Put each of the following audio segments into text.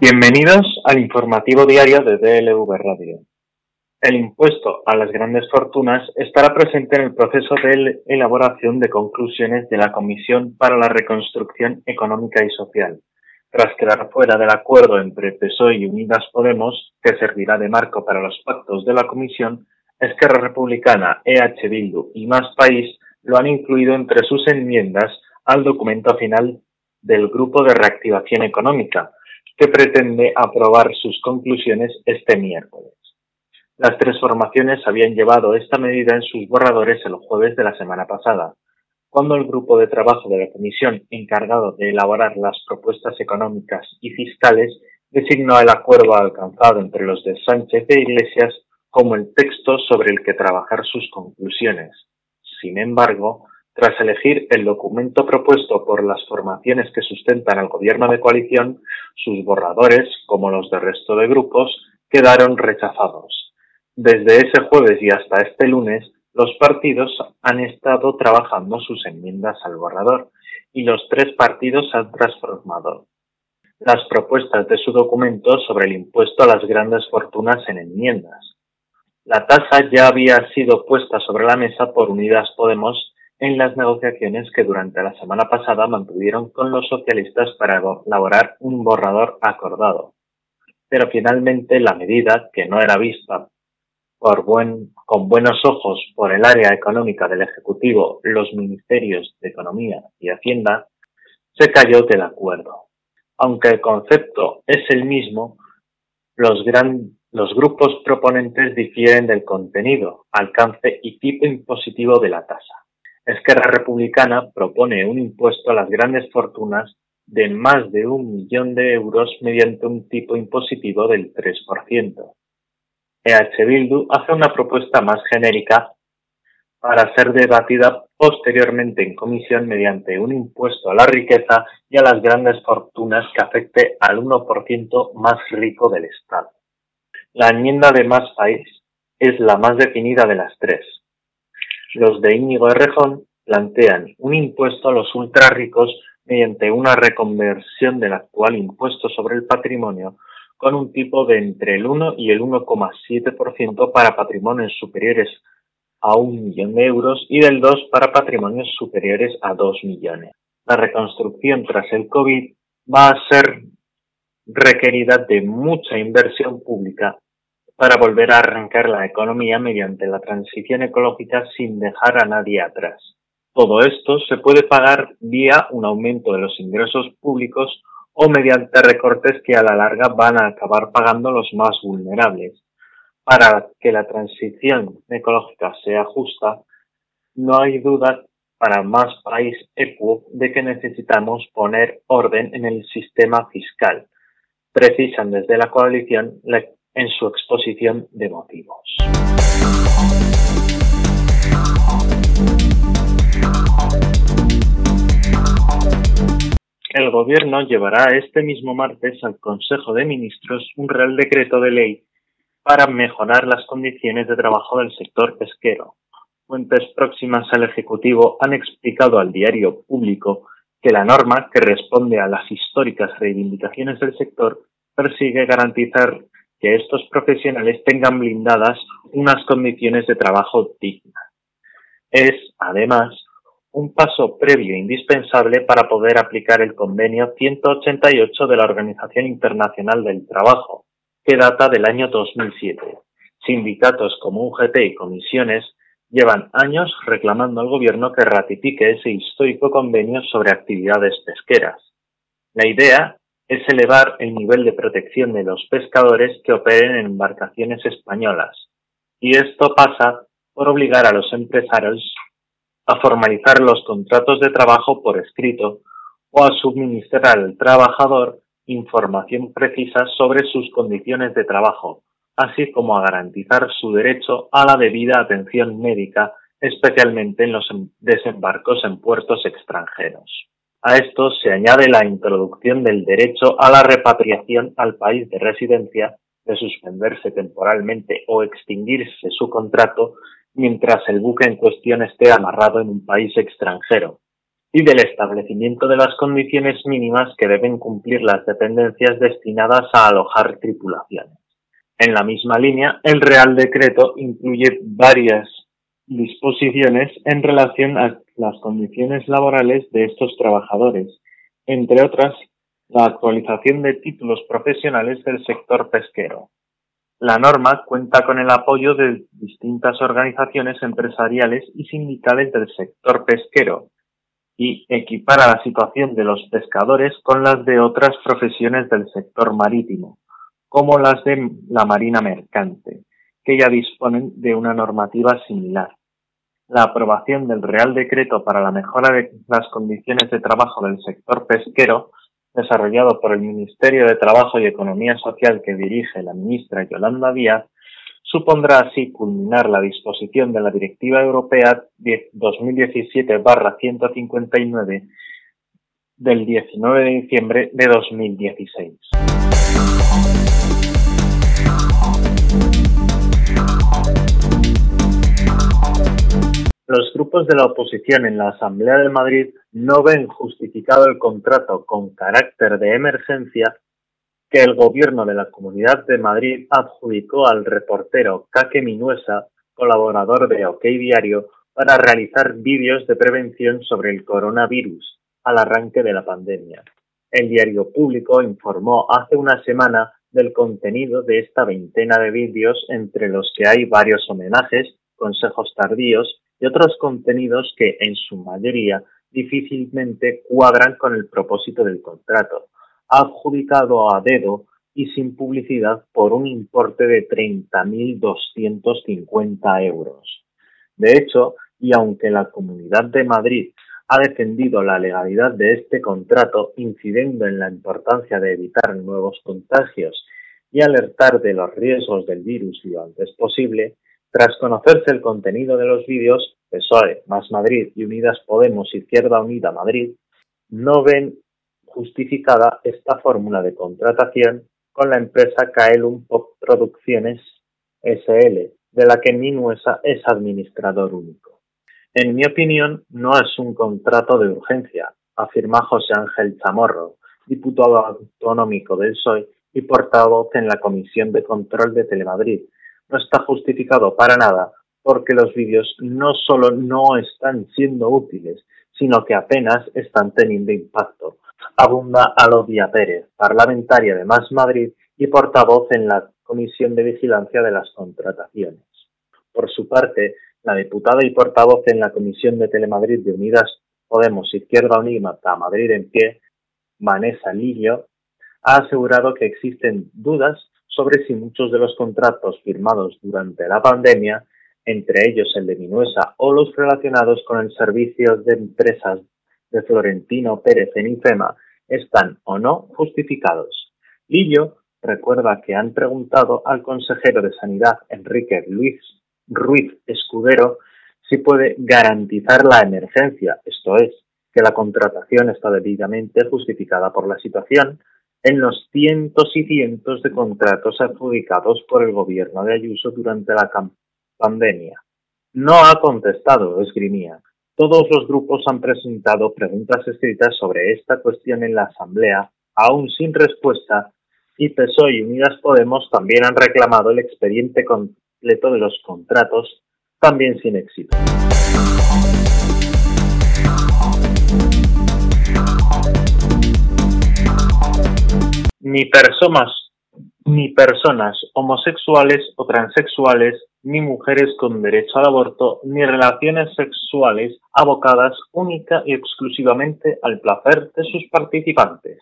Bienvenidos al informativo diario de DLV Radio. El impuesto a las grandes fortunas estará presente en el proceso de elaboración de conclusiones de la Comisión para la Reconstrucción Económica y Social, tras quedar fuera del acuerdo entre PSOE y Unidas Podemos, que servirá de marco para los pactos de la Comisión, Esquerra Republicana, EH Bildu y Más País lo han incluido entre sus enmiendas al documento final del Grupo de Reactivación Económica, que pretende aprobar sus conclusiones este miércoles. Las tres formaciones habían llevado esta medida en sus borradores el jueves de la semana pasada, cuando el grupo de trabajo de la Comisión encargado de elaborar las propuestas económicas y fiscales designó el acuerdo alcanzado entre los de Sánchez e Iglesias como el texto sobre el que trabajar sus conclusiones. Sin embargo, tras elegir el documento propuesto por las formaciones que sustentan al gobierno de coalición, sus borradores, como los del resto de grupos, quedaron rechazados. Desde ese jueves y hasta este lunes, los partidos han estado trabajando sus enmiendas al borrador y los tres partidos han transformado las propuestas de su documento sobre el impuesto a las grandes fortunas en enmiendas. La tasa ya había sido puesta sobre la mesa por Unidas Podemos en las negociaciones que durante la semana pasada mantuvieron con los socialistas para elaborar un borrador acordado. Pero finalmente la medida, que no era vista por con buenos ojos por el área económica del Ejecutivo, los ministerios de Economía y Hacienda, se cayó del acuerdo. Aunque el concepto es el mismo, los, los grupos proponentes difieren del contenido, alcance y tipo impositivo de la tasa. Esquerra Republicana propone un impuesto a las grandes fortunas de más de un millón de euros mediante un tipo impositivo del 3%. EH Bildu hace una propuesta más genérica para ser debatida posteriormente en comisión mediante un impuesto a la riqueza y a las grandes fortunas que afecte al 1% más rico del Estado. La enmienda de Más País es la más definida de las tres. Los de Íñigo Errejón plantean un impuesto a los ultrarricos mediante una reconversión del actual impuesto sobre el patrimonio con un tipo de entre el 1 y el 1,7% para patrimonios superiores a un millón de euros y del 2 para patrimonios superiores a 2 millones. La reconstrucción tras el COVID va a ser requerida de mucha inversión pública para volver a arrancar la economía mediante la transición ecológica sin dejar a nadie atrás. Todo esto se puede pagar vía un aumento de los ingresos públicos o mediante recortes que a la larga van a acabar pagando los más vulnerables. Para que la transición ecológica sea justa, no hay duda para más país equo de que necesitamos poner orden en el sistema fiscal. Precisan desde la coalición en su exposición de motivos. El Gobierno llevará este mismo martes al Consejo de Ministros un Real Decreto de Ley para mejorar las condiciones de trabajo del sector pesquero. Fuentes próximas al Ejecutivo han explicado al diario público que la norma, que responde a las históricas reivindicaciones del sector, persigue garantizar que estos profesionales tengan blindadas unas condiciones de trabajo dignas. Es, además, un paso previo e indispensable para poder aplicar el convenio 188 de la Organización Internacional del Trabajo, que data del año 2007. Sindicatos como UGT y comisiones llevan años reclamando al gobierno que ratifique ese histórico convenio sobre actividades pesqueras. La idea es elevar el nivel de protección de los pescadores que operen en embarcaciones españolas, y esto pasa por obligar a los empresarios a formalizar los contratos de trabajo por escrito o a suministrar al trabajador información precisa sobre sus condiciones de trabajo, así como a garantizar su derecho a la debida atención médica, especialmente en los em-, desembarcos en puertos extranjeros. A esto se añade la introducción del derecho a la repatriación al país de residencia de suspenderse temporalmente o extinguirse su contrato mientras el buque en cuestión esté amarrado en un país extranjero. y del establecimiento de las condiciones mínimas que deben cumplir las dependencias destinadas a alojar tripulaciones. En la misma línea, el Real Decreto incluye varias disposiciones en relación a las condiciones laborales de estos trabajadores, entre otras, la actualización de títulos profesionales del sector pesquero. La norma cuenta con el apoyo de distintas organizaciones empresariales y sindicales del sector pesquero, y equipara la situación de los pescadores con las de otras profesiones del sector marítimo, como las de la marina mercante, que ya disponen de una normativa similar. La aprobación del Real Decreto para la mejora de las condiciones de trabajo del sector pesquero, desarrollado por el Ministerio de Trabajo y Economía Social que dirige la ministra Yolanda Díaz, supondrá así culminar la disposición de la Directiva Europea 2017-159 del 19 de diciembre de 2016. Los grupos de la oposición en la Asamblea de Madrid no ven justificado el contrato con carácter de emergencia que el gobierno de la Comunidad de Madrid adjudicó al reportero Caque Minuesa, colaborador de OK Diario, para realizar vídeos de prevención sobre el coronavirus al arranque de la pandemia. El diario público informó hace una semana del contenido de esta veintena de vídeos entre los que hay varios homenajes, consejos tardíos y otros contenidos que, en su mayoría, difícilmente cuadran con el propósito del contrato, adjudicado a dedo y sin publicidad por un importe de 30.250 euros. De hecho, y aunque la Comunidad de Madrid ha defendido la legalidad de este contrato, incidiendo en la importancia de evitar nuevos contagios y alertar de los riesgos del virus lo antes posible, tras conocerse el contenido de los vídeos, PSOE, Más Madrid y Unidas Podemos Izquierda Unida Madrid no ven justificada esta fórmula de contratación con la empresa Kaelum Pop Producciones SL, de la que Minuesa es administrador único. En mi opinión, no es un contrato de urgencia, afirma José Ángel Chamorro, diputado autonómico del PSOE y portavoz en la Comisión de Control de Telemadrid. No está justificado para nada porque los vídeos no solo no están siendo útiles, sino que apenas están teniendo impacto, abunda Alodia Pérez, parlamentaria de Más Madrid y portavoz en la Comisión de Vigilancia de las Contrataciones. Por su parte, la diputada y portavoz en la Comisión de Telemadrid de Unidas Podemos Izquierda Unida Madrid en pie, Vanessa Lillo, ha asegurado que existen dudas sobre si muchos de los contratos firmados durante la pandemia, entre ellos el de Minuesa o los relacionados con el servicio de empresas de Florentino Pérez en IFEMA están o no justificados. Lillo recuerda que han preguntado al consejero de Sanidad, Enrique Luis Ruiz Escudero, si puede garantizar la emergencia, esto es, que la contratación está debidamente justificada por la situación, en los cientos y cientos de contratos adjudicados por el gobierno de Ayuso durante la pandemia. No ha contestado, esgrimía. Todos los grupos han presentado preguntas escritas sobre esta cuestión en la Asamblea, aún sin respuesta, y PSOE y Unidas Podemos también han reclamado el expediente completo de los contratos, también sin éxito. Ni personas, ni personas homosexuales o transexuales ni mujeres con derecho al aborto, ni relaciones sexuales abocadas única y exclusivamente al placer de sus participantes.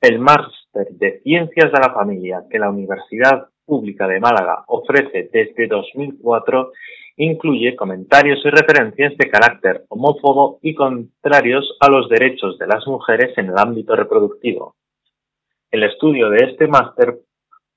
El máster de Ciencias de la Familia que la Universidad Pública de Málaga ofrece desde 2004 incluye comentarios y referencias de carácter homófobo y contrarios a los derechos de las mujeres en el ámbito reproductivo. El estudio de este máster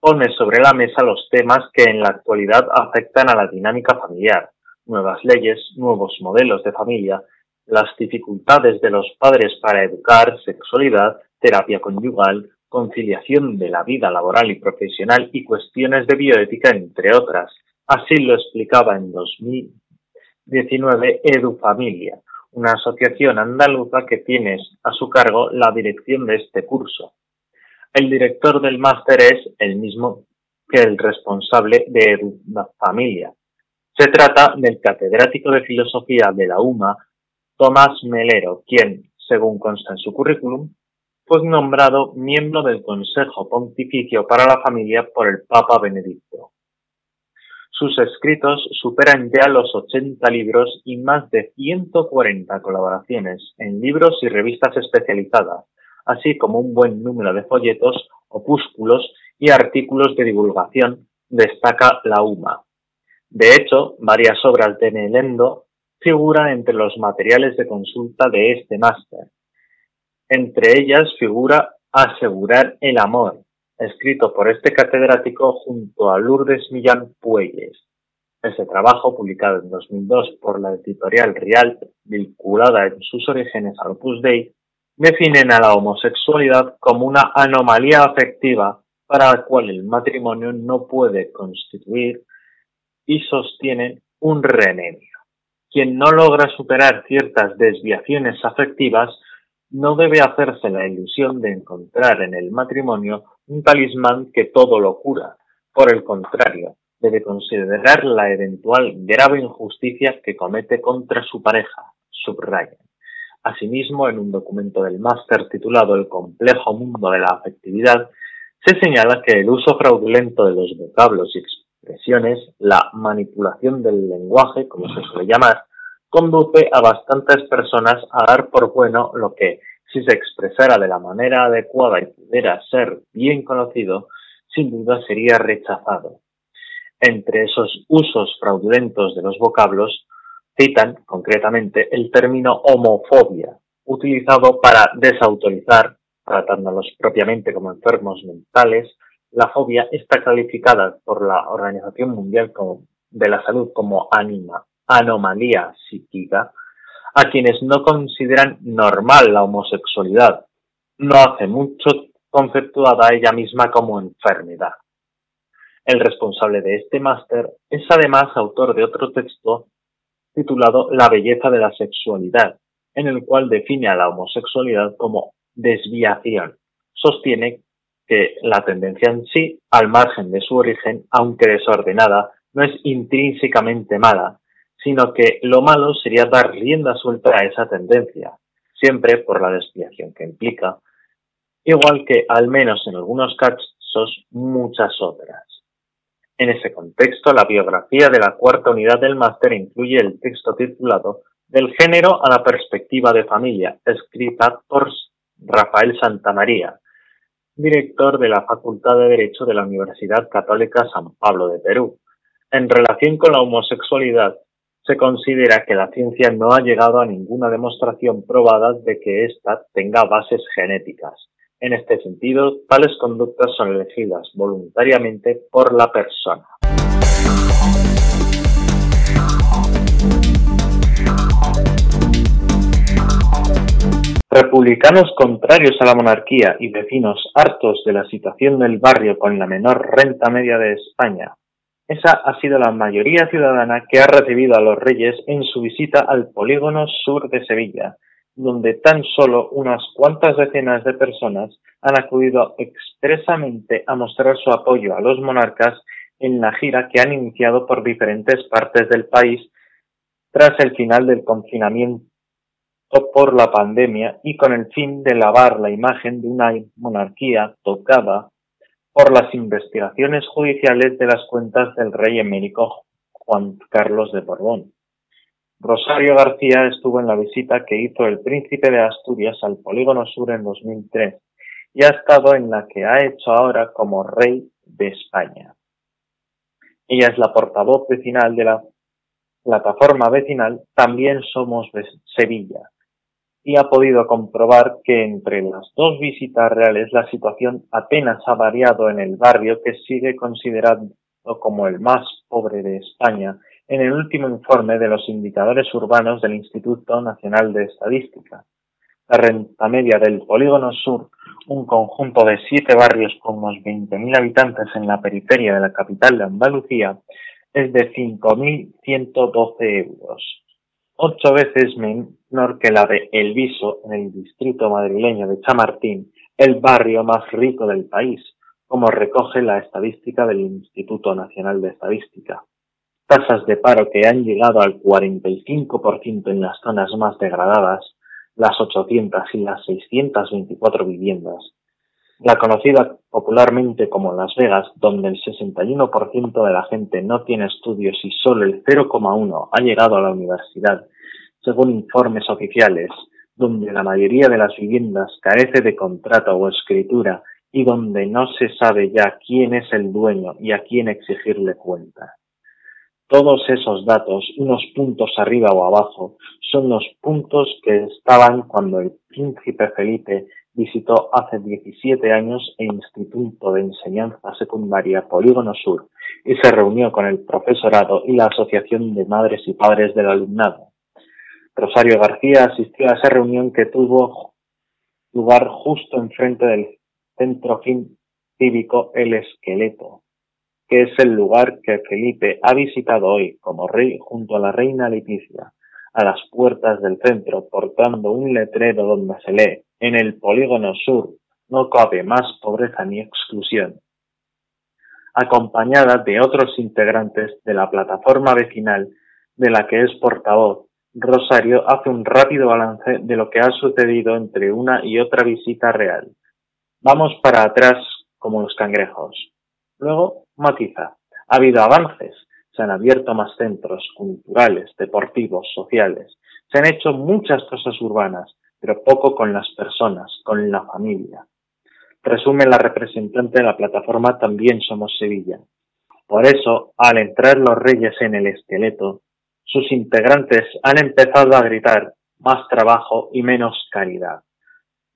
pone sobre la mesa los temas que en la actualidad afectan a la dinámica familiar, nuevas leyes, nuevos modelos de familia, las dificultades de los padres para educar, sexualidad, terapia conyugal, conciliación de la vida laboral y profesional y cuestiones de bioética, entre otras. Así lo explicaba en 2019 EduFamilia, una asociación andaluza que tiene a su cargo la dirección de este curso. El director del máster es el mismo que el responsable de la familia. Se trata del catedrático de filosofía de la UMA, Tomás Melero, quien, según consta en su currículum, fue nombrado miembro del Consejo Pontificio para la Familia por el Papa Benedicto. Sus escritos superan ya los 80 libros y más de 140 colaboraciones en libros y revistas especializadas, así como un buen número de folletos, opúsculos y artículos de divulgación, destaca la UMA. De hecho, varias obras de Melendo figuran entre los materiales de consulta de este máster. Entre ellas figura Asegurar el amor, escrito por este catedrático junto a Lourdes Millán Puelles. Ese trabajo, publicado en 2002 por la editorial Rialt, vinculada en sus orígenes al Opus Dei, definen a la homosexualidad como una anomalía afectiva para la cual el matrimonio no puede constituir y sostienen un remedio. Quien no logra superar ciertas desviaciones afectivas no debe hacerse la ilusión de encontrar en el matrimonio un talismán que todo lo cura. Por el contrario, debe considerar la eventual grave injusticia que comete contra su pareja, subraya. Asimismo, en un documento del máster titulado El complejo mundo de la afectividad, se señala que el uso fraudulento de los vocablos y expresiones, la manipulación del lenguaje, como se suele llamar, conduce a bastantes personas a dar por bueno lo que, si se expresara de la manera adecuada y pudiera ser bien conocido, sin duda sería rechazado. Entre esos usos fraudulentos de los vocablos, citan concretamente el término homofobia, utilizado para desautorizar, tratándolos propiamente como enfermos mentales. La fobia está calificada por la Organización Mundial de la Salud como anima, anomalía psíquica a quienes no consideran normal la homosexualidad. No hace mucho conceptuada ella misma como enfermedad. El responsable de este máster es además autor de otro texto titulado La belleza de la sexualidad, en el cual define a la homosexualidad como desviación. Sostiene que la tendencia en sí, al margen de su origen, aunque desordenada, no es intrínsecamente mala, sino que lo malo sería dar rienda suelta a esa tendencia, siempre por la desviación que implica, igual que, al menos en algunos casos, muchas otras. En ese contexto, la biografía de la cuarta unidad del máster incluye el texto titulado Del género a la perspectiva de familia, escrita por Rafael Santamaría, director de la Facultad de Derecho de la Universidad Católica San Pablo de Perú. En relación con la homosexualidad, se considera que la ciencia no ha llegado a ninguna demostración probada de que ésta tenga bases genéticas. En este sentido, tales conductas son elegidas voluntariamente por la persona. Republicanos contrarios a la monarquía y vecinos hartos de la situación del barrio con la menor renta media de España esa ha sido la mayoría ciudadana que ha recibido a los reyes en su visita al polígono sur de Sevilla, donde tan solo unas cuantas decenas de personas han acudido expresamente a mostrar su apoyo a los monarcas en la gira que han iniciado por diferentes partes del país tras el final del confinamiento por la pandemia y con el fin de lavar la imagen de una monarquía tocada por las investigaciones judiciales de las cuentas del rey emérico Juan Carlos de Borbón. Rosario García estuvo en la visita que hizo el príncipe de Asturias al Polígono Sur en 2003 y ha estado en la que ha hecho ahora como rey de España. Ella es la portavoz vecinal de la plataforma vecinal También Somos Sevilla, y ha podido comprobar que entre las dos visitas reales la situación apenas ha variado en el barrio que sigue considerado como el más pobre de España en el último informe de los indicadores urbanos del Instituto Nacional de Estadística. La renta media del Polígono Sur, un conjunto de siete barrios con unos 20.000 habitantes en la periferia de la capital de Andalucía, es de 5.112 euros, ocho veces menor que la de El Viso, en el distrito madrileño de Chamartín, el barrio más rico del país, como recoge la estadística del Instituto Nacional de Estadística. Tasas de paro que han llegado al 45% en las zonas más degradadas, las 800 y las 624 viviendas. La conocida popularmente como Las Vegas, donde el 61% de la gente no tiene estudios y solo el 0,1 ha llegado a la universidad, según informes oficiales, donde la mayoría de las viviendas carece de contrato o escritura y donde no se sabe ya quién es el dueño y a quién exigirle cuenta. Todos esos datos, unos puntos arriba o abajo, son los puntos que estaban cuando el príncipe Felipe visitó hace 17 años el Instituto de Enseñanza Secundaria Polígono Sur y se reunió con el profesorado y la Asociación de Madres y Padres del Alumnado. Rosario García asistió a esa reunión que tuvo lugar justo enfrente del centro cívico El Esqueleto, que es el lugar que Felipe ha visitado hoy como rey junto a la reina Leticia, a las puertas del centro, portando un letrero donde se lee, en el polígono sur no cabe más pobreza ni exclusión, acompañada de otros integrantes de la plataforma vecinal de la que es portavoz Rosario hace un rápido balance de lo que ha sucedido entre una y otra visita real. Vamos para atrás como los cangrejos. Luego matiza. Ha habido avances. Se han abierto más centros culturales, deportivos, sociales. Se han hecho muchas cosas urbanas, pero poco con las personas, con la familia. Resume la representante de la plataforma También Somos Sevilla. Por eso, al entrar los reyes en el esqueleto, sus integrantes han empezado a gritar más trabajo y menos caridad.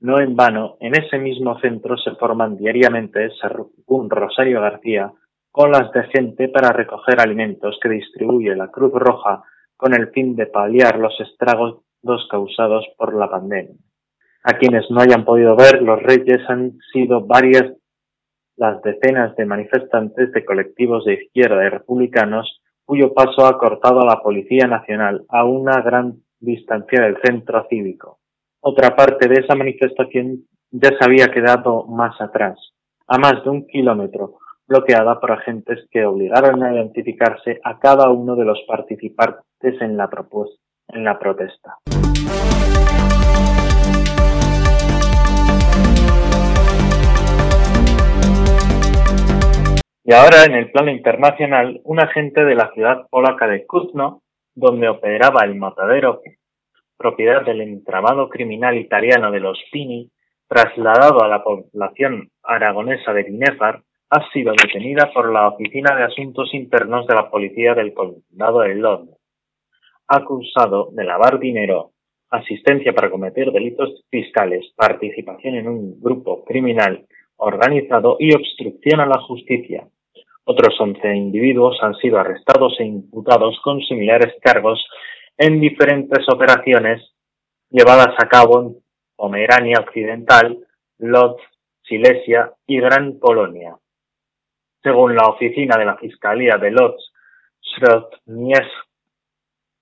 No en vano, en ese mismo centro se forman diariamente, según Rosario García, colas de gente para recoger alimentos que distribuye la Cruz Roja con el fin de paliar los estragos causados por la pandemia. A quienes no hayan podido ver, los reyes han sido varias las decenas de manifestantes de colectivos de izquierda y republicanos cuyo paso ha cortado a la Policía Nacional a una gran distancia del centro cívico. Otra parte de esa manifestación ya se había quedado más atrás, a más de un kilómetro, bloqueada por agentes que obligaron a identificarse a cada uno de los participantes en la, en la protesta. Y ahora, en el plano internacional, un agente de la ciudad polaca de Kutno, donde operaba el matadero, propiedad del entramado criminal italiano de los Pini, trasladado a la población aragonesa de Binefar, ha sido detenida por la Oficina de Asuntos Internos de la Policía del Condado de Londres, acusado de lavar dinero, asistencia para cometer delitos fiscales, participación en un grupo criminal organizado y obstrucción a la justicia. Otros 11 individuos han sido arrestados e imputados con similares cargos en diferentes operaciones llevadas a cabo en Pomerania Occidental, Lodz, Silesia y Gran Polonia. Según la oficina de la Fiscalía de Lodz, Srodniesk,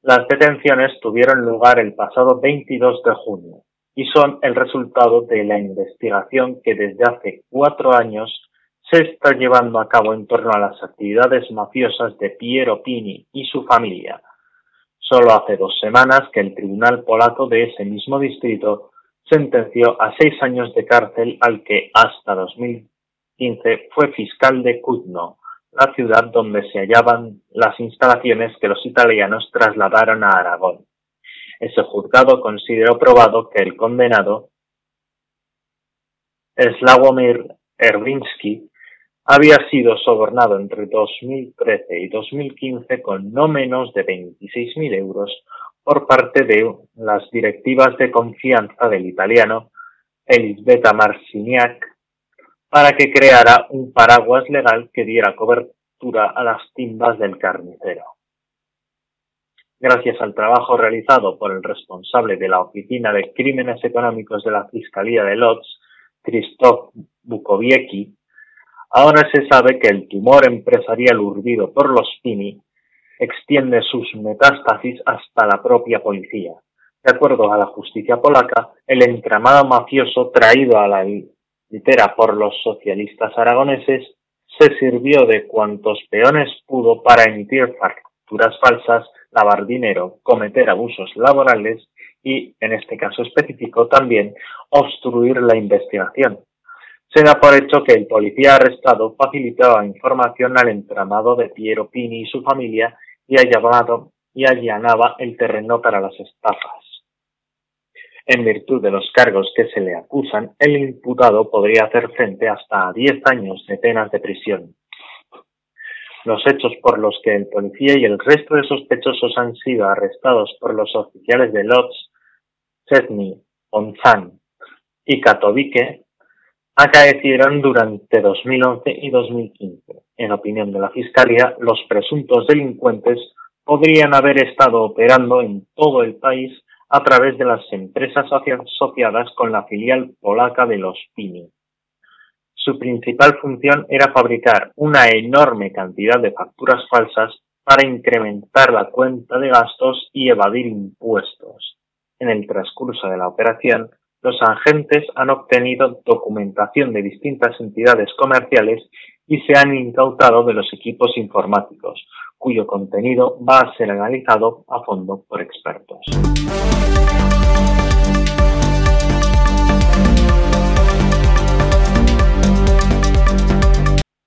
las detenciones tuvieron lugar el pasado 22 de junio y son el resultado de la investigación que desde hace cuatro años se está llevando a cabo en torno a las actividades mafiosas de Piero Pini y su familia. Solo hace dos semanas que el tribunal polaco de ese mismo distrito sentenció a seis años de cárcel al que hasta 2015 fue fiscal de Kutno, la ciudad donde se hallaban las instalaciones que los italianos trasladaron a Aragón. Ese juzgado consideró probado que el condenado Slawomir Erwinsky había sido sobornado entre 2013 y 2015 con no menos de 26.000 euros por parte de las directivas de confianza del italiano Elisbeta Marciniak para que creara un paraguas legal que diera cobertura a las timbas del carnicero. Gracias al trabajo realizado por el responsable de la Oficina de Crímenes Económicos de la Fiscalía de Lodz, Krzysztof Bukowiecki, Ahora se sabe que el tumor empresarial urdido por los Pini extiende sus metástasis hasta la propia policía, De acuerdo a la justicia polaca, el entramado mafioso traído a la litera por los socialistas aragoneses se sirvió de cuantos peones pudo para emitir facturas falsas, lavar dinero, cometer abusos laborales y, en este caso específico, también obstruir la investigación. Se da por hecho que el policía arrestado facilitaba información al entramado de Piero Pini y su familia y allanaba el terreno para las estafas. En virtud de los cargos que se le acusan, el imputado podría hacer frente hasta a 10 años de penas de prisión. Los hechos por los que el policía y el resto de sospechosos han sido arrestados por los oficiales de Lodz, Chesney, Onzan y Katowice acaecieron durante 2011 y 2015. En opinión de la Fiscalía, los presuntos delincuentes podrían haber estado operando en todo el país a través de las empresas asociadas con la filial polaca de los Pini. Su principal función era fabricar una enorme cantidad de facturas falsas para incrementar la cuenta de gastos y evadir impuestos. En el transcurso de la operación, los agentes han obtenido documentación de distintas entidades comerciales y se han incautado de los equipos informáticos, cuyo contenido va a ser analizado a fondo por expertos.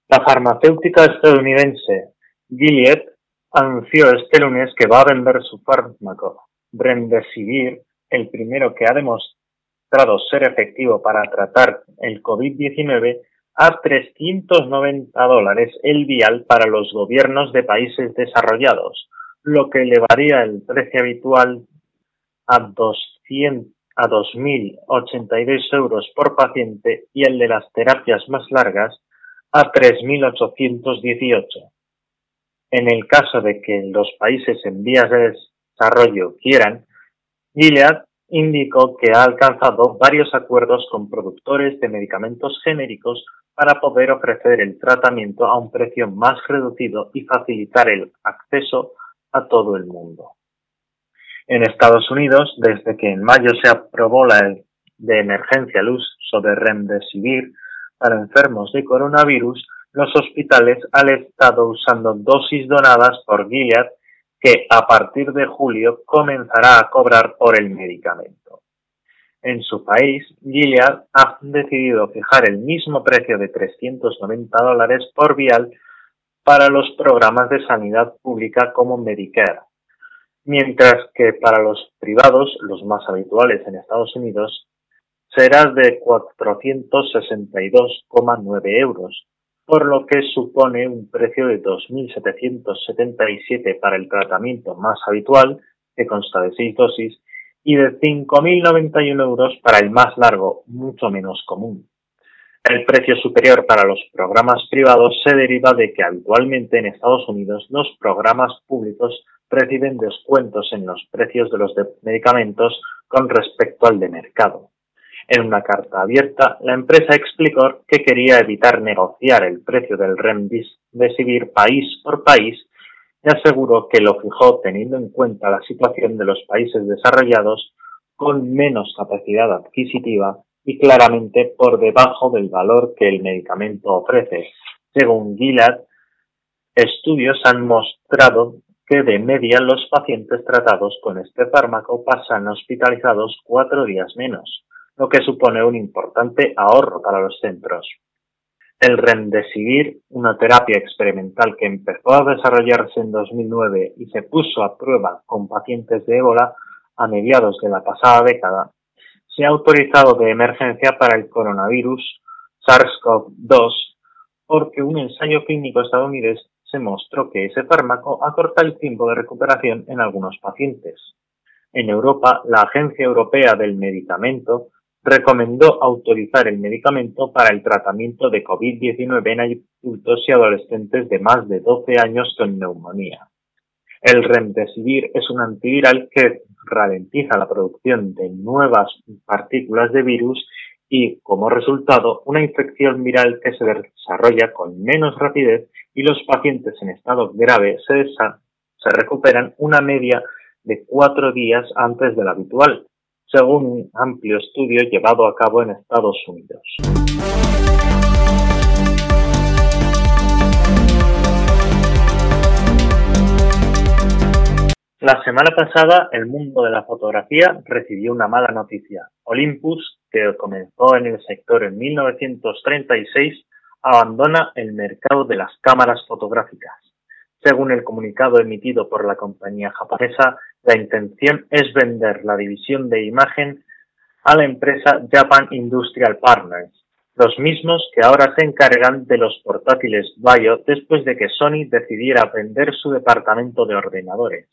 La farmacéutica estadounidense Gilead anunció este lunes que va a vender su fármaco Remdesivir, el primero que ha demostrado ser efectivo para tratar el COVID-19, a 390 dólares el vial para los gobiernos de países desarrollados, lo que elevaría el precio habitual a 200 a 2.082 euros por paciente y el de las terapias más largas a 3.818. En el caso de que los países en vías de desarrollo quieran, Gilead indicó que ha alcanzado varios acuerdos con productores de medicamentos genéricos para poder ofrecer el tratamiento a un precio más reducido y facilitar el acceso a todo el mundo. En Estados Unidos, desde que en mayo se aprobó la de emergencia luz sobre Remdesivir para enfermos de coronavirus, los hospitales han estado usando dosis donadas por Gilead que a partir de julio comenzará a cobrar por el medicamento. En su país, Gilead ha decidido fijar el mismo precio de 390 dólares por vial para los programas de sanidad pública como Medicare, mientras que para los privados, los más habituales en Estados Unidos, será de 462,9 euros, por lo que supone un precio de 2.777 para el tratamiento más habitual, que consta de 6 dosis, y de 5.091 euros para el más largo, mucho menos común. El precio superior para los programas privados se deriva de que habitualmente en Estados Unidos los programas públicos reciben descuentos en los precios de los medicamentos con respecto al de mercado. En una carta abierta, la empresa explicó que quería evitar negociar el precio del Remdesivir país por país y aseguró que lo fijó teniendo en cuenta la situación de los países desarrollados con menos capacidad adquisitiva y claramente por debajo del valor que el medicamento ofrece. Según Gilead, estudios han mostrado que de media los pacientes tratados con este fármaco pasan hospitalizados cuatro días menos, lo que supone un importante ahorro para los centros. El Remdesivir, una terapia experimental que empezó a desarrollarse en 2009 y se puso a prueba con pacientes de ébola a mediados de la pasada década, se ha autorizado de emergencia para el coronavirus SARS-CoV-2 porque un ensayo clínico estadounidense se mostró que ese fármaco acorta el tiempo de recuperación en algunos pacientes. En Europa, la Agencia Europea del Medicamento recomendó autorizar el medicamento para el tratamiento de COVID-19 en adultos y adolescentes de más de 12 años con neumonía. El remdesivir es un antiviral que ralentiza la producción de nuevas partículas de virus y, como resultado, una infección viral que se desarrolla con menos rapidez y los pacientes en estado grave se, recuperan una media de cuatro días antes del habitual, según un amplio estudio llevado a cabo en Estados Unidos. La semana pasada, el mundo de la fotografía recibió una mala noticia. Olympus, que comenzó en el sector en 1936, abandona el mercado de las cámaras fotográficas. Según el comunicado emitido por la compañía japonesa, la intención es vender la división de imagen a la empresa Japan Industrial Partners, los mismos que ahora se encargan de los portátiles Bayo después de que Sony decidiera vender su departamento de ordenadores.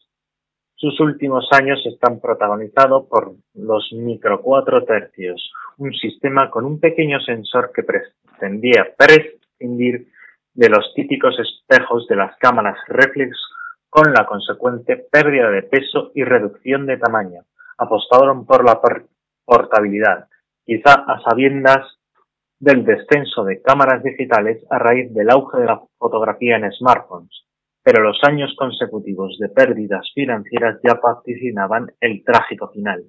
Sus últimos años están protagonizados por los micro 4 tercios, un sistema con un pequeño sensor que pretendía prescindir de los típicos espejos de las cámaras reflex con la consecuente pérdida de peso y reducción de tamaño. Apostaron por la portabilidad, quizá a sabiendas del descenso de cámaras digitales a raíz del auge de la fotografía en smartphones pero los años consecutivos de pérdidas financieras ya vaticinaban el trágico final.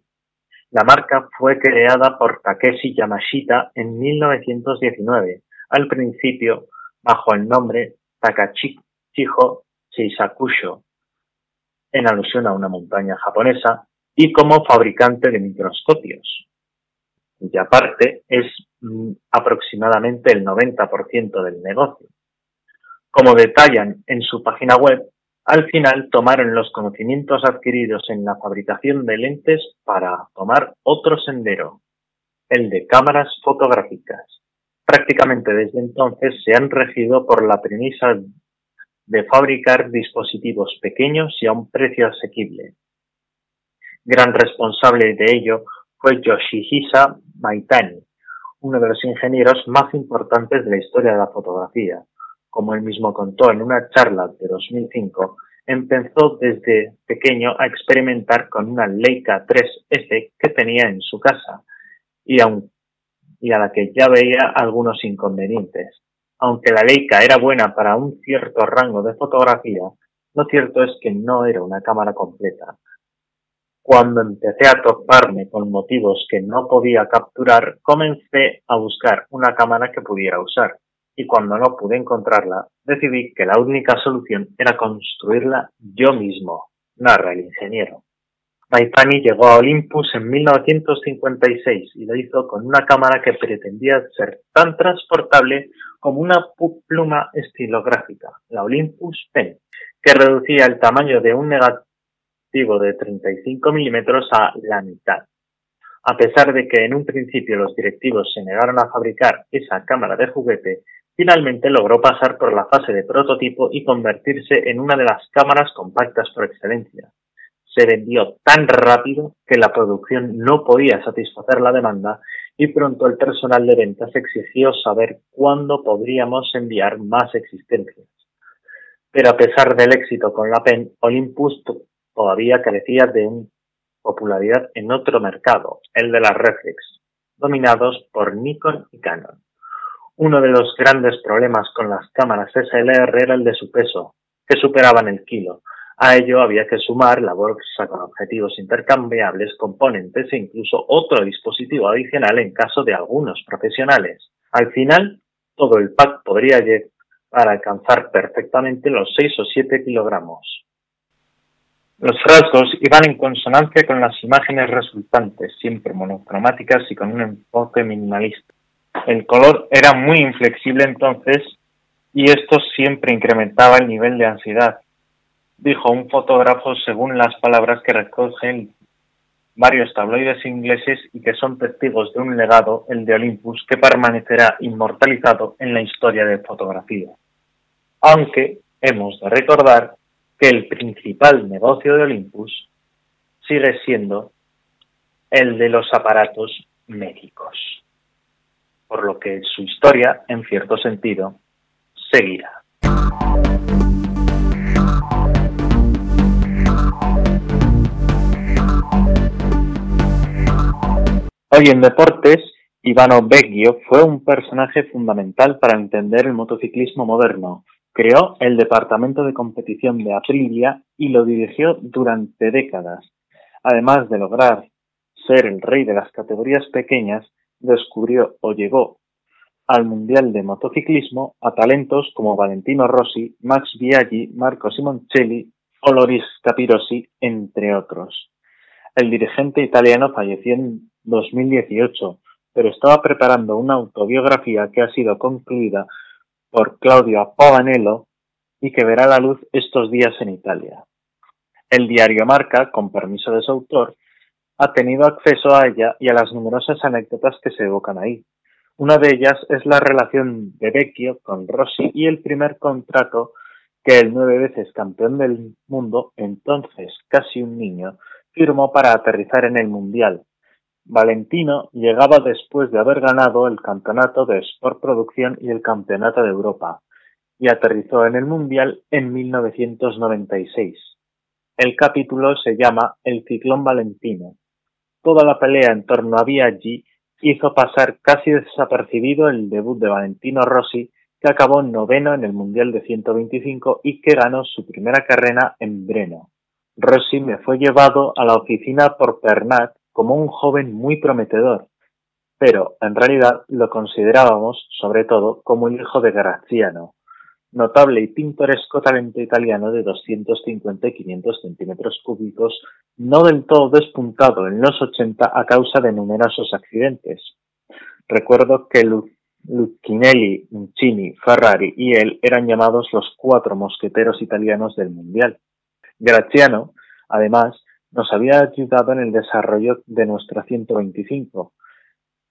La marca fue creada por Takeshi Yamashita en 1919, al principio bajo el nombre Takachiho Shisakusho, en alusión a una montaña japonesa, y como fabricante de microscopios, cuya parte es mm, aproximadamente el 90% del negocio. Como detallan en su página web, al final tomaron los conocimientos adquiridos en la fabricación de lentes para tomar otro sendero, el de cámaras fotográficas. Prácticamente desde entonces se han regido por la premisa de fabricar dispositivos pequeños y a un precio asequible. Gran responsable de ello fue Yoshihisa Maitani, uno de los ingenieros más importantes de la historia de la fotografía, como él mismo contó en una charla de 2005, empezó desde pequeño a experimentar con una Leica 3S que tenía en su casa y, y a la que ya veía algunos inconvenientes. Aunque la Leica era buena para un cierto rango de fotografía, lo cierto es que no era una cámara completa. Cuando empecé a toparme con motivos que no podía capturar, comencé a buscar una cámara que pudiera usar y cuando no pude encontrarla, decidí que la única solución era construirla yo mismo, narra el ingeniero. Maitani llegó a Olympus en 1956 y lo hizo con una cámara que pretendía ser tan transportable como una pluma estilográfica, la Olympus Pen, que reducía el tamaño de un negativo de 35 milímetros a la mitad. A pesar de que en un principio los directivos se negaron a fabricar esa cámara de juguete, Finalmente logró pasar por la fase de prototipo y convertirse en una de las cámaras compactas por excelencia. Se vendió tan rápido que la producción no podía satisfacer la demanda y pronto el personal de ventas exigió saber cuándo podríamos enviar más existencias. Pero a pesar del éxito con la PEN, Olympus todavía carecía de popularidad en otro mercado, el de las reflex, dominados por Nikon y Canon. Uno de los grandes problemas con las cámaras SLR era el de su peso, que superaban el kilo. A ello había que sumar la bolsa con objetivos intercambiables, componentes e incluso otro dispositivo adicional en caso de algunos profesionales. Al final, todo el pack podría llegar a alcanzar perfectamente los 6 o 7 kilogramos. Los rasgos iban en consonancia con las imágenes resultantes, siempre monocromáticas y con un enfoque minimalista. El color era muy inflexible entonces y esto siempre incrementaba el nivel de ansiedad, dijo un fotógrafo según las palabras que recogen varios tabloides ingleses y que son testigos de un legado, el de Olympus, que permanecerá inmortalizado en la historia de fotografía. Aunque hemos de recordar que el principal negocio de Olympus sigue siendo el de los aparatos médicos por lo que su historia, en cierto sentido, seguirá. Hoy en deportes, Ivano Beggio fue un personaje fundamental para entender el motociclismo moderno. Creó el departamento de competición de Aprilia y lo dirigió durante décadas. Además de lograr ser el rey de las categorías pequeñas, descubrió o llegó al Mundial de Motociclismo a talentos como Valentino Rossi, Max Biaggi, Marco Simoncelli o Loris Capirossi, entre otros. El dirigente italiano falleció en 2018, pero estaba preparando una autobiografía que ha sido concluida por Claudio Pavanello y que verá la luz estos días en Italia. El diario Marca, con permiso de su autor, ha tenido acceso a ella y a las numerosas anécdotas que se evocan ahí. Una de ellas es la relación de Vecchio con Rossi y el primer contrato que el nueve veces campeón del mundo, entonces casi un niño, firmó para aterrizar en el Mundial. Valentino llegaba después de haber ganado el campeonato de Sport Producción y el campeonato de Europa, y aterrizó en el Mundial en 1996. El capítulo se llama El ciclón Valentino. Toda la pelea en torno a Biaggi hizo pasar casi desapercibido el debut de Valentino Rossi, que acabó noveno en el Mundial de 125 y que ganó su primera carrera en Breno. Rossi me fue llevado a la oficina por Pernat como un joven muy prometedor, pero en realidad lo considerábamos, sobre todo, como el hijo de Graziano, notable y pintoresco talento italiano de 250 y 500 centímetros cúbicos, no del todo despuntado en los 80 a causa de numerosos accidentes. Recuerdo que Lucchinelli, Uncini, Ferrari y él eran llamados los cuatro mosqueteros italianos del Mundial. Graziano, además, nos había ayudado en el desarrollo de nuestra 125.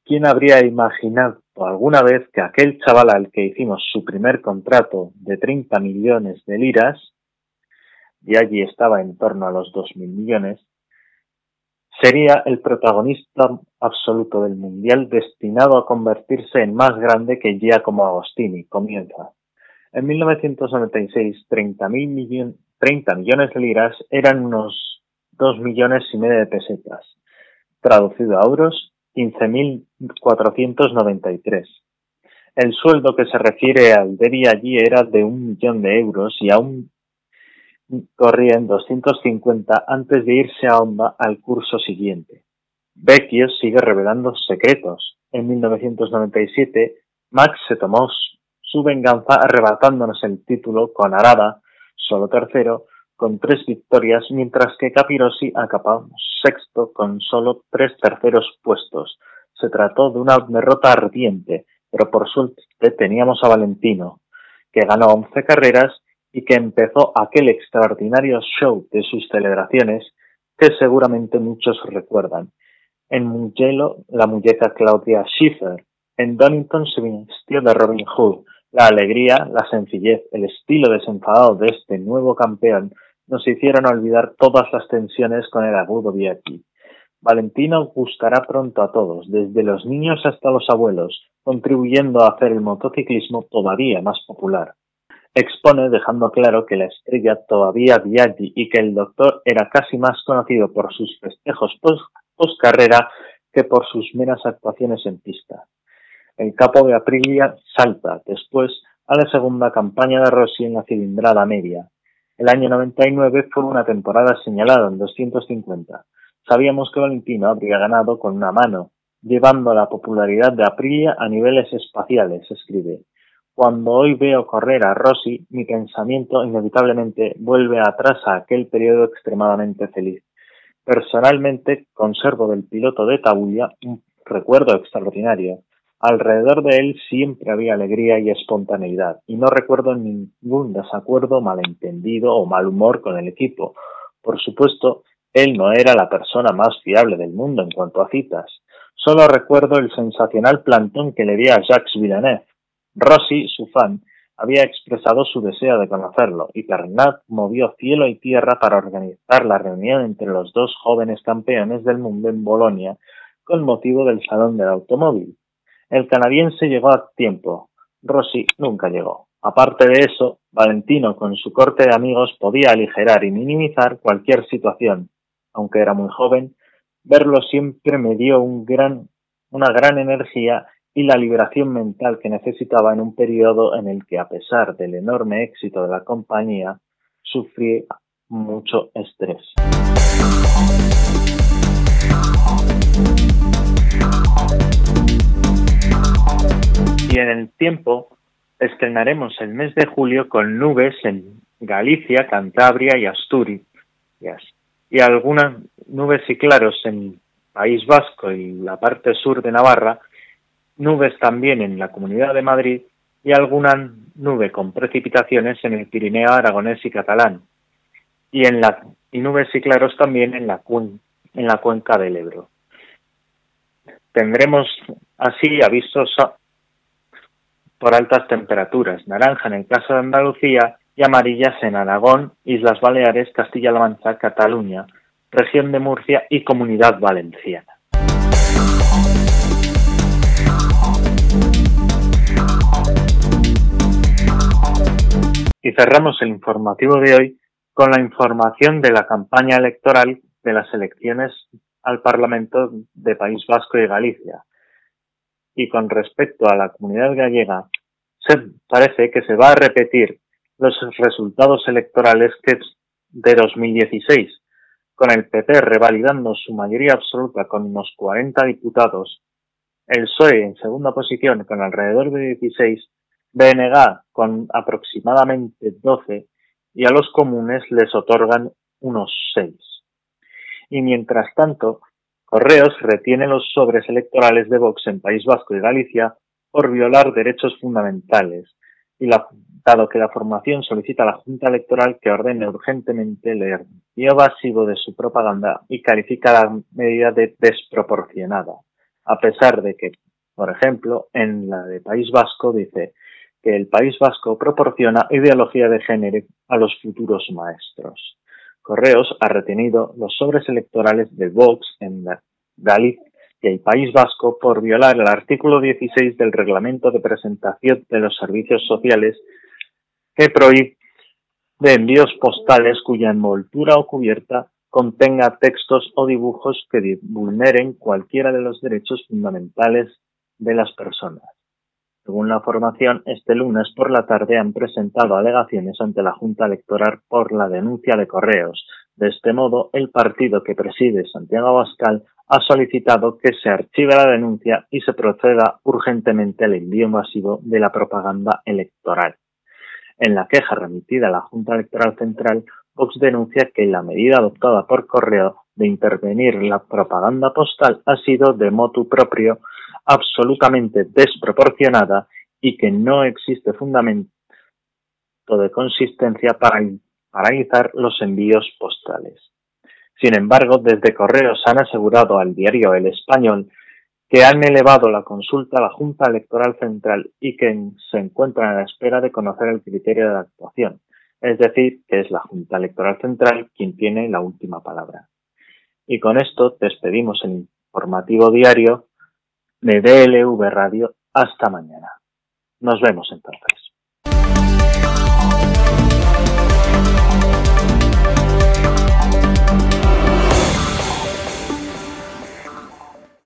¿Quién habría imaginado alguna vez que aquel chaval al que hicimos su primer contrato de 30 millones de liras, y allí estaba en torno a los 2.000 millones, sería el protagonista absoluto del Mundial destinado a convertirse en más grande que Giacomo Agostini, comienza. En 1996, 30, millones 30 millones de liras eran unos 2 millones y medio de pesetas. Traducido a euros, 15.493. El sueldo que se refiere al de allí era de un millón de euros y aún corrían 250 antes de irse a Honda al curso siguiente. Vecchio sigue revelando secretos. En 1997, Max se tomó su venganza arrebatándonos el título con Arada, solo tercero, con tres victorias, mientras que Capirossi acabó sexto con solo tres terceros puestos. Se trató de una derrota ardiente, pero por suerte teníamos a Valentino, que ganó once carreras y que empezó aquel extraordinario show de sus celebraciones que seguramente muchos recuerdan. En Mugello, la muñeca Claudia Schiffer. En Donington se vistió de Robin Hood. La alegría, la sencillez, el estilo desenfadado de este nuevo campeón nos hicieron olvidar todas las tensiones con el agudo aquí. Valentino gustará pronto a todos, desde los niños hasta los abuelos, contribuyendo a hacer el motociclismo todavía más popular. Expone dejando claro que la estrella todavía Biaggi y que el doctor era casi más conocido por sus festejos post, carrera que por sus meras actuaciones en pista. El capo de Aprilia salta después a la segunda campaña de Rossi en la cilindrada media, el año 99 fue una temporada señalada en 250. Sabíamos que Valentino habría ganado con una mano, llevando la popularidad de Aprilia a niveles espaciales, escribe. Cuando hoy veo correr a Rossi, mi pensamiento inevitablemente vuelve atrás a aquel periodo extremadamente feliz. Personalmente conservo del piloto de Tabulla un recuerdo extraordinario. Alrededor de él siempre había alegría y espontaneidad, y no recuerdo ningún desacuerdo, malentendido o mal humor con el equipo. Por supuesto, él no era la persona más fiable del mundo en cuanto a citas. Solo recuerdo el sensacional plantón que le di a Jacques Villeneuve. Rossi, su fan, había expresado su deseo de conocerlo, y Bernat movió cielo y tierra para organizar la reunión entre los dos jóvenes campeones del mundo en Bolonia con motivo del Salón del Automóvil. El canadiense llegó a tiempo. Rossi nunca llegó. Aparte de eso, Valentino con su corte de amigos podía aligerar y minimizar cualquier situación. Aunque era muy joven, verlo siempre me dio una gran energía y la liberación mental que necesitaba en un periodo en el que, a pesar del enorme éxito de la compañía, sufría mucho estrés. Y en el tiempo estrenaremos el mes de julio con nubes en Galicia, Cantabria y Asturias y algunas nubes y claros en País Vasco y la parte sur de Navarra, nubes también en la Comunidad de Madrid y alguna nube con precipitaciones en el Pirineo aragonés y catalán y en la y nubes y claros también en la en la cuenca del Ebro. Tendremos así avisos por altas temperaturas, naranja en el caso de Andalucía y amarillas en Aragón, Islas Baleares, Castilla-La Mancha, Cataluña, región de Murcia y Comunidad Valenciana. Y cerramos el informativo de hoy con la información de la campaña electoral de las elecciones al Parlamento de País Vasco y Galicia. Y con respecto a la comunidad gallega, se parece que se va a repetir los resultados electorales que de 2016, con el PP revalidando su mayoría absoluta con unos 40 diputados, el PSOE en segunda posición con alrededor de 16, BNG con aproximadamente 12 y a los comunes les otorgan unos 6. Y mientras tanto, Correos retiene los sobres electorales de Vox en País Vasco y Galicia por violar derechos fundamentales, y dado que la formación solicita a la Junta Electoral que ordene urgentemente el envío básico de su propaganda y califica la medida de desproporcionada, a pesar de que, por ejemplo, en la de País Vasco dice que el País Vasco proporciona ideología de género a los futuros maestros. Correos ha retenido los sobres electorales de Vox en Galicia y el País Vasco por violar el artículo 16 del Reglamento de Presentación de los Servicios Sociales que prohíbe envíos postales cuya envoltura o cubierta contenga textos o dibujos que vulneren cualquiera de los derechos fundamentales de las personas. Según la formación, este lunes por la tarde han presentado alegaciones ante la Junta Electoral por la denuncia de correos. De este modo, el partido que preside Santiago Abascal ha solicitado que se archive la denuncia y se proceda urgentemente al envío masivo de la propaganda electoral. En la queja remitida a la Junta Electoral Central, Vox denuncia que la medida adoptada por correo de intervenir la propaganda postal ha sido de motu propio absolutamente desproporcionada y que no existe fundamento de consistencia para paralizar los envíos postales. Sin embargo, desde Correos han asegurado al diario El Español que han elevado la consulta a la Junta Electoral Central y que se encuentran a la espera de conocer el criterio de actuación, es decir, que es la Junta Electoral Central quien tiene la última palabra. Y con esto despedimos el informativo diario de DLV Radio. Hasta mañana. Nos vemos entonces.